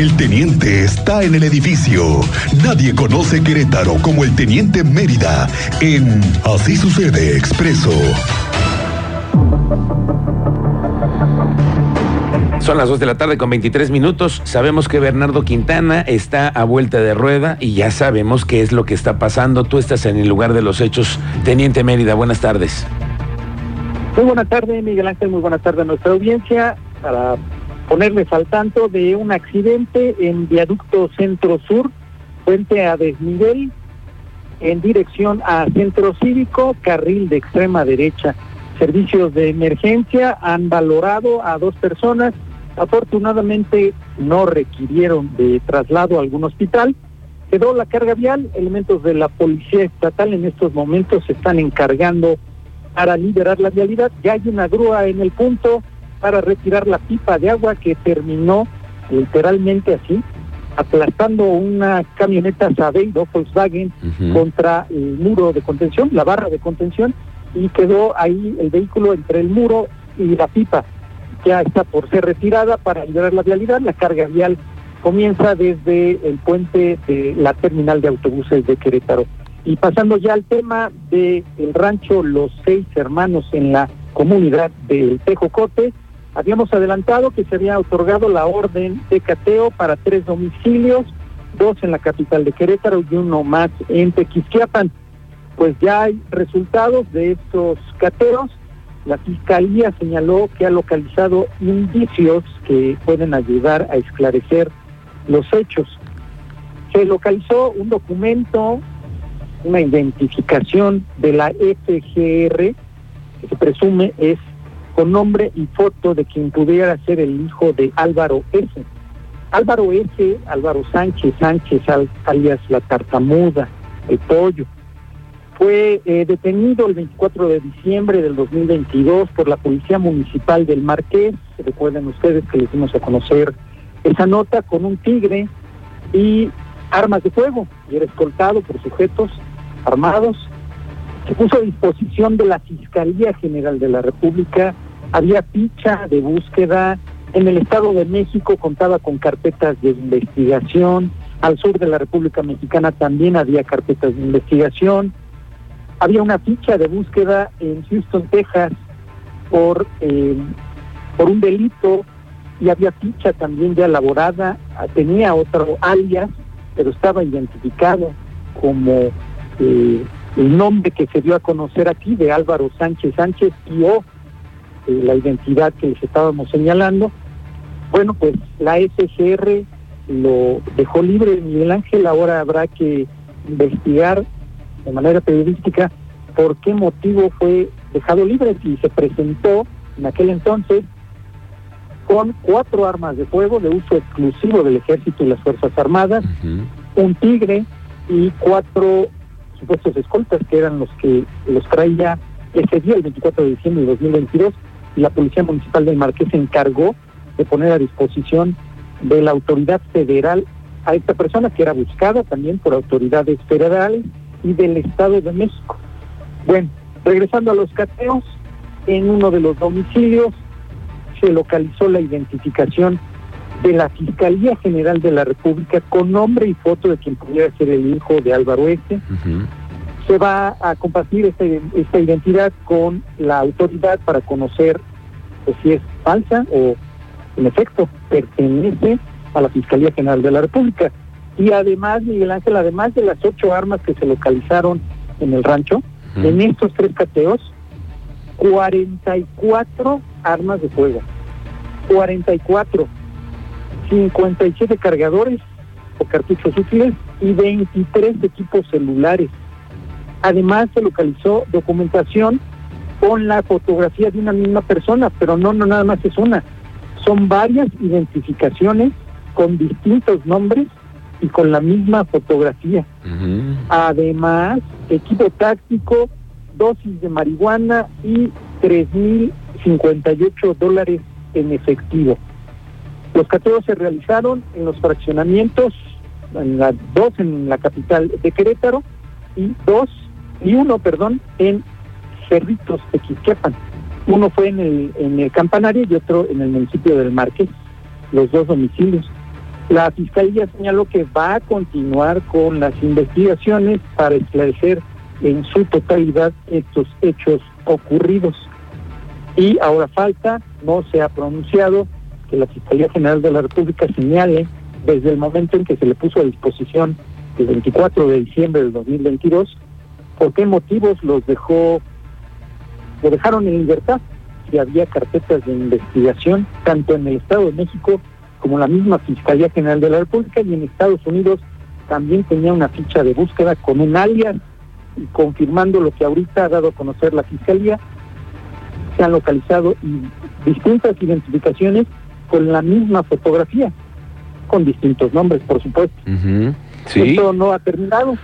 El teniente está en el edificio. Nadie conoce Querétaro como el teniente Mérida en Así sucede expreso. Son las 2 de la tarde con 23 minutos. Sabemos que Bernardo Quintana está a vuelta de rueda y ya sabemos qué es lo que está pasando. Tú estás en el lugar de los hechos. Teniente Mérida, buenas tardes. Muy buenas tardes, Miguel Ángel. Muy buenas tardes a nuestra audiencia. Para ponerles al tanto de un accidente en viaducto Centro Sur, puente a desnivel, en dirección a Centro Cívico, carril de extrema derecha. Servicios de emergencia han valorado a dos personas. Afortunadamente no requirieron de traslado a algún hospital. Quedó la carga vial. Elementos de la Policía Estatal en estos momentos se están encargando para liberar la vialidad. Ya hay una grúa en el punto para retirar la pipa de agua que terminó literalmente así, aplastando una camioneta Sabeiro Volkswagen contra el muro de contención, la barra de contención, y quedó ahí el vehículo entre el muro y la pipa. Ya está por ser retirada para liberar la vialidad. La carga vial comienza desde el puente de la terminal de autobuses de Querétaro. Y pasando ya al tema del el rancho Los Seis Hermanos en la comunidad del Tejocote, habíamos adelantado que se había otorgado la orden de cateo para tres domicilios, dos en la capital de Querétaro y uno más en Tequisquiapan. Pues ya hay resultados de estos cateos. La fiscalía señaló que ha localizado indicios que pueden ayudar a esclarecer los hechos. Se localizó un documento, una identificación de la FGR, que se presume es con nombre y foto de quien pudiera ser el hijo de Álvaro S. Álvaro S., Álvaro Sánchez, Sánchez alias La Tartamuda, el Pollo, fue eh, detenido el 24 de diciembre del 2022 por la Policía Municipal del Marqués. Recuerden ustedes que les dimos a conocer esa nota con un tigre y armas de fuego. Y era escoltado por sujetos armados. Se puso a disposición de la Fiscalía General de la República había ficha de búsqueda. En el Estado de México contaba con carpetas de investigación. Al sur de la República Mexicana también había carpetas de investigación. Había una ficha de búsqueda en Houston, Texas, por, eh, por un delito y había ficha también ya elaborada. Tenía otro alias, pero estaba identificado como eh, el nombre que se dio a conocer aquí de Álvaro Sánchez Sánchez y o eh, la identidad que les estábamos señalando. Bueno, pues la SGR lo dejó libre. Miguel Ángel, ahora habrá que investigar de manera periodística por qué motivo fue dejado libre si se presentó en aquel entonces con cuatro armas de fuego de uso exclusivo del ejército y las Fuerzas Armadas, un tigre y cuatro supuestos escoltas que eran los que los traía ese día, el 24 de diciembre de 2022, y la Policía Municipal del Marqués se encargó de poner a disposición de la autoridad federal a esta persona que era buscada también por autoridades federales y del Estado de México. Bueno, regresando a los cateos, en uno de los domicilios se localizó la identificación de la Fiscalía General de la República con nombre y foto de quien pudiera ser el hijo de Álvaro Este se va a compartir esta, esta identidad con la autoridad para conocer pues, si es falsa o en efecto pertenece a la Fiscalía General de la República. Y además, Miguel Ángel, además de las ocho armas que se localizaron en el rancho, en estos tres cateos, 44 armas de fuego, 44, 57 cargadores o cartuchos útiles y 23 equipos celulares. Además se localizó documentación con la fotografía de una misma persona, pero no, no nada más es una. Son varias identificaciones con distintos nombres y con la misma fotografía. Además, equipo táctico, dosis de marihuana y 3.058 dólares en efectivo. Los cateos se realizaron en los fraccionamientos, en la, dos en la capital de Querétaro y dos y uno, perdón, en Cerritos, Tequisquiapan. Uno fue en el, en el Campanario y otro en el municipio del Marqués, los dos domicilios. La Fiscalía señaló que va a continuar con las investigaciones para esclarecer en su totalidad estos hechos ocurridos. Y ahora falta, no se ha pronunciado, que la Fiscalía General de la República señale desde el momento en que se le puso a disposición el 24 de diciembre del 2022, por qué motivos los dejó, lo dejaron en libertad, si había carpetas de investigación, tanto en el Estado de México como la misma Fiscalía General de la República y en Estados Unidos también tenía una ficha de búsqueda con un alias y confirmando lo que ahorita ha dado a conocer la Fiscalía, se han localizado distintas identificaciones con la misma fotografía, con distintos nombres, por supuesto. Sí. Esto no ha terminado,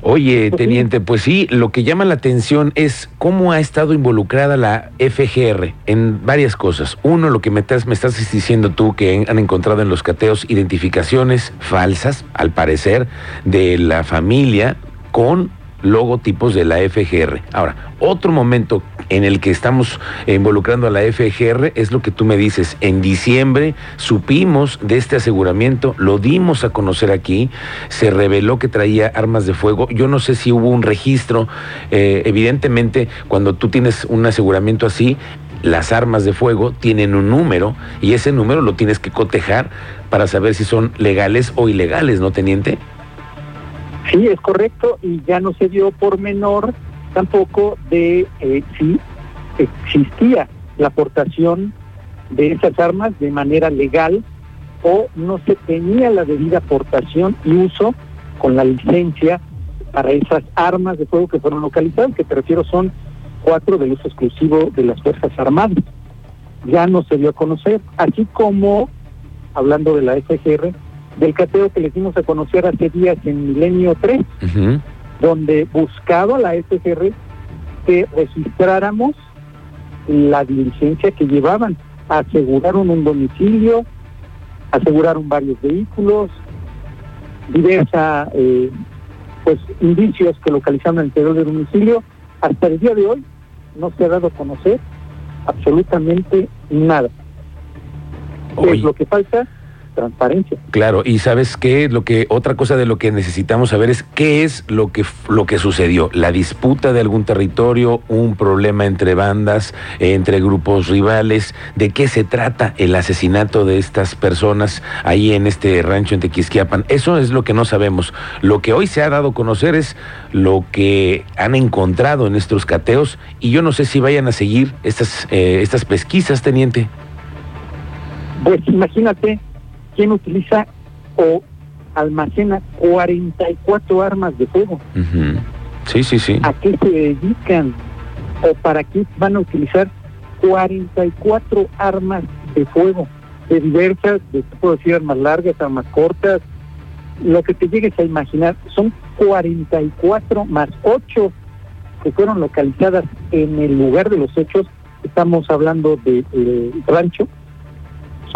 Oye, teniente, pues sí, lo que llama la atención es cómo ha estado involucrada la FGR en varias cosas. Uno, lo que me estás, me estás diciendo tú, que han encontrado en los cateos identificaciones falsas, al parecer, de la familia con logotipos de la FGR. Ahora, otro momento en el que estamos involucrando a la FGR es lo que tú me dices. En diciembre supimos de este aseguramiento, lo dimos a conocer aquí, se reveló que traía armas de fuego. Yo no sé si hubo un registro. Eh, evidentemente, cuando tú tienes un aseguramiento así, las armas de fuego tienen un número y ese número lo tienes que cotejar para saber si son legales o ilegales, ¿no, teniente? Sí, es correcto y ya no se dio por menor tampoco de eh, si existía la aportación de esas armas de manera legal o no se tenía la debida aportación y uso con la licencia para esas armas de fuego que fueron localizadas, que te refiero son cuatro del uso exclusivo de las Fuerzas Armadas. Ya no se dio a conocer, así como, hablando de la FGR, del cateo que le dimos a conocer hace días en Milenio 3, donde buscaba la SGR que registráramos la diligencia que llevaban. Aseguraron un domicilio, aseguraron varios vehículos, diversa eh, pues indicios que localizaron el interior del domicilio. Hasta el día de hoy no se ha dado a conocer absolutamente nada. es lo que falta? Transparencia. Claro, y sabes qué, lo que otra cosa de lo que necesitamos saber es qué es lo que lo que sucedió, la disputa de algún territorio, un problema entre bandas, entre grupos rivales, de qué se trata el asesinato de estas personas ahí en este rancho en Tequisquiapan. Eso es lo que no sabemos. Lo que hoy se ha dado a conocer es lo que han encontrado en estos cateos y yo no sé si vayan a seguir estas eh, estas pesquisas, teniente. Pues imagínate, ¿Quién utiliza o almacena 44 armas de fuego. Sí, sí, sí. ¿A qué se dedican? ¿O para qué van a utilizar 44 armas de fuego? De diversas, de, puedo decir, armas largas, armas cortas, lo que te llegues a imaginar. Son 44 más 8 que fueron localizadas en el lugar de los hechos. Estamos hablando de, de rancho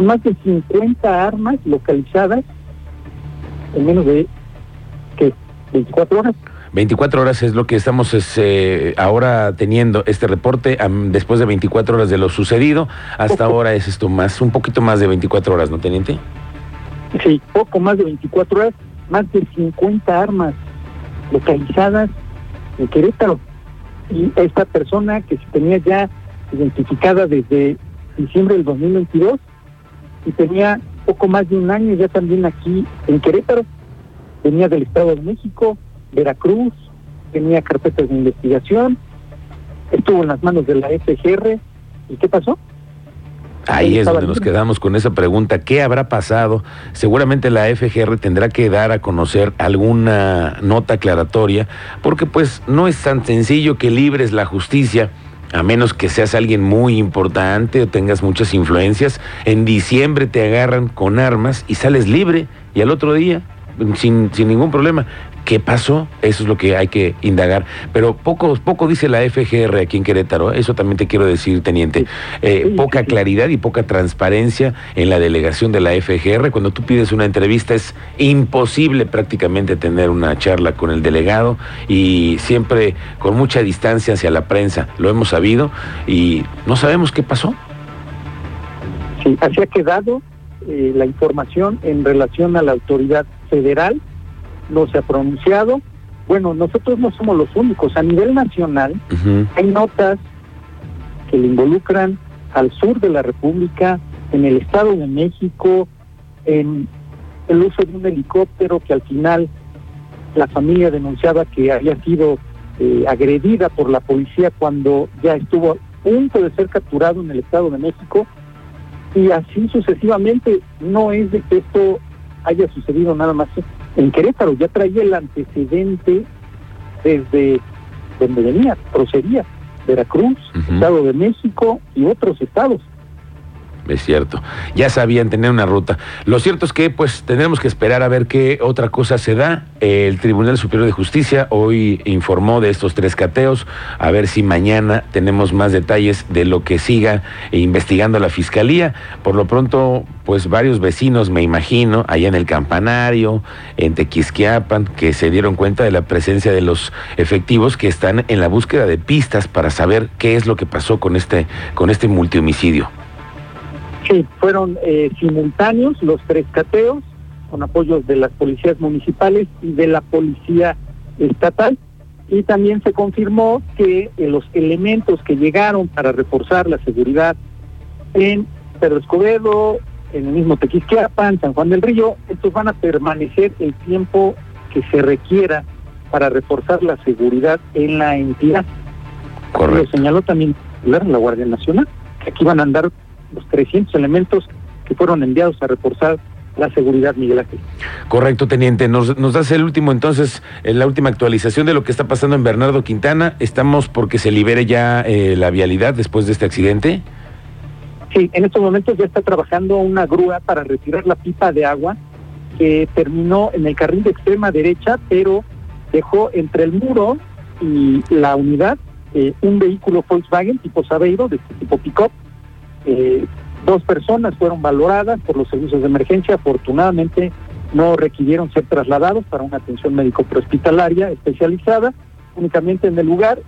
más de 50 armas localizadas en menos de ¿qué? 24 horas. 24 horas es lo que estamos eh, ahora teniendo este reporte después de 24 horas de lo sucedido. Hasta ahora es esto más, un poquito más de 24 horas, ¿no, teniente? Sí, poco más de 24 horas, más de 50 armas localizadas en Querétaro. Y esta persona que se tenía ya identificada desde diciembre del 2022 y tenía poco más de un año ya también aquí en Querétaro. Venía del Estado de México, Veracruz, tenía carpetas de investigación, estuvo en las manos de la FGR. ¿Y qué pasó? Ahí es donde nos quedamos con esa pregunta, ¿qué habrá pasado? Seguramente la FGR tendrá que dar a conocer alguna nota aclaratoria, porque pues no es tan sencillo que libres la justicia a menos que seas alguien muy importante o tengas muchas influencias, en diciembre te agarran con armas y sales libre y al otro día, sin, sin ningún problema. ¿Qué pasó? Eso es lo que hay que indagar. Pero poco, poco dice la FGR aquí en Querétaro, eso también te quiero decir, teniente. Eh, poca claridad y poca transparencia en la delegación de la FGR. Cuando tú pides una entrevista es imposible prácticamente tener una charla con el delegado y siempre con mucha distancia hacia la prensa. Lo hemos sabido y no sabemos qué pasó. Sí, así ha quedado eh, la información en relación a la autoridad federal, no se ha pronunciado. Bueno, nosotros no somos los únicos. A nivel nacional hay notas que le involucran al sur de la República, en el Estado de México, en el uso de un helicóptero que al final la familia denunciaba que había sido eh, agredida por la policía cuando ya estuvo a punto de ser capturado en el Estado de México y así sucesivamente. No es de que esto haya sucedido nada más en Querétaro, ya traía el antecedente desde donde venía, procedía, Veracruz. Estado de México y otros estados. Es cierto. Ya sabían tener una ruta. Lo cierto es que, pues, tendremos que esperar a ver qué otra cosa se da. El Tribunal Superior de Justicia hoy informó de estos tres cateos. A ver si mañana tenemos más detalles de lo que siga investigando la Fiscalía. Por lo pronto, pues, varios vecinos, me imagino, allá en el Campanario, en Tequisquiapan, que se dieron cuenta de la presencia de los efectivos que están en la búsqueda de pistas para saber qué es lo que pasó con este, con este multihomicidio. Sí, fueron eh, simultáneos los tres cateos con apoyos de las policías municipales y de la policía estatal. Y también se confirmó que eh, los elementos que llegaron para reforzar la seguridad en Pedro Escobedo, en el mismo Tequisquiapan, San Juan del Río, estos van a permanecer el tiempo que se requiera para reforzar la seguridad en la entidad. Lo Correcto. señaló también la Guardia Nacional, que aquí van a andar los 300 elementos que fueron enviados a reforzar la seguridad, Miguel Ángel. Correcto, teniente. Nos, nos das el último, entonces, eh, la última actualización de lo que está pasando en Bernardo Quintana. Estamos porque se libere ya eh, la vialidad después de este accidente. Sí, en estos momentos ya está trabajando una grúa para retirar la pipa de agua que terminó en el carril de extrema derecha, pero dejó entre el muro y la unidad eh, un vehículo Volkswagen tipo Sabeiro, de este tipo pick-up. Eh, dos personas fueron valoradas por los servicios de emergencia. Afortunadamente no requirieron ser trasladados para una atención médico prehospitalaria especializada. Únicamente en el lugar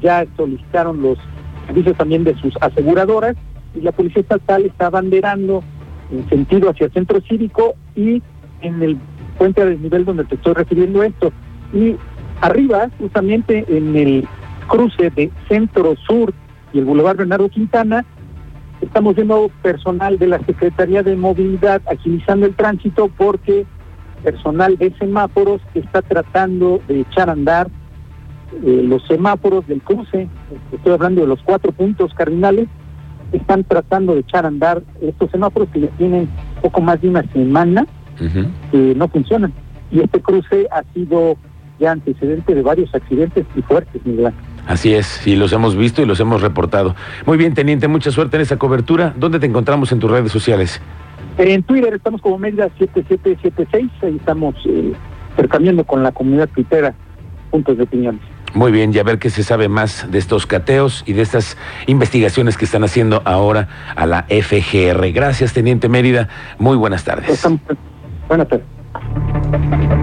ya solicitaron los servicios también de sus aseguradoras y la policía estatal está banderando en sentido hacia el centro cívico y en el puente a desnivel donde te estoy refiriendo esto. Y arriba, justamente en el cruce de Centro Sur y el Boulevard Bernardo Quintana, estamos viendo personal de la Secretaría de Movilidad agilizando el tránsito porque personal de semáforos está tratando de echar a andar eh, los semáforos del cruce, estoy hablando de los cuatro puntos cardinales, están tratando de echar a andar estos semáforos que ya tienen poco más de una semana que no funcionan. Y este cruce ha sido ya antecedente de varios accidentes y fuertes, Miguel Ángel. Así es, y los hemos visto y los hemos reportado. Muy bien, teniente, mucha suerte en esa cobertura. ¿Dónde te encontramos en tus redes sociales? En Twitter estamos como Mérida 7776, ahí estamos eh, intercambiando con la comunidad tuitera puntos de opiniones. Muy bien, y a ver qué se sabe más de estos cateos y de estas investigaciones que están haciendo ahora a la FGR. Gracias, teniente Mérida. Muy buenas tardes. Estamos- Buenas tardes.